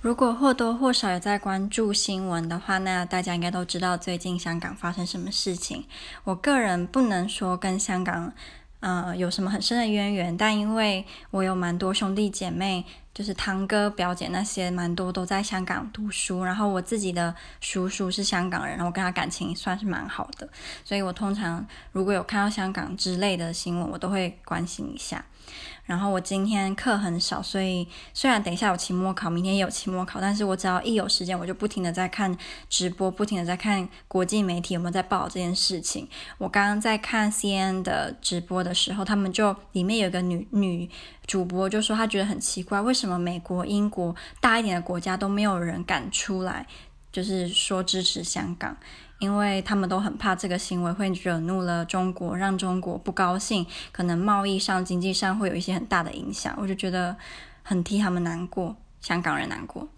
如果或多或少有在关注新闻的话，那大家应该都知道最近香港发生什么事情。我个人不能说跟香港，呃，有什么很深的渊源，但因为我有蛮多兄弟姐妹，就是堂哥、表姐那些，蛮多都在香港读书，然后我自己的叔叔是香港人，然后我跟他感情算是蛮好的，所以我通常如果有看到香港之类的新闻，我都会关心一下。然后我今天课很少，所以虽然等一下有期末考，明天也有期末考，但是我只要一有时间，我就不停的在看直播，不停的在看国际媒体有没有在报这件事情。我刚刚在看 C N 的直播的时候，他们就里面有个女女主播就说，她觉得很奇怪，为什么么美国、英国大一点的国家都没有人敢出来，就是说支持香港。因为他们都很怕这个行为会惹怒了中国，让中国不高兴，可能贸易上、经济上会有一些很大的影响。我就觉得很替他们难过，香港人难过。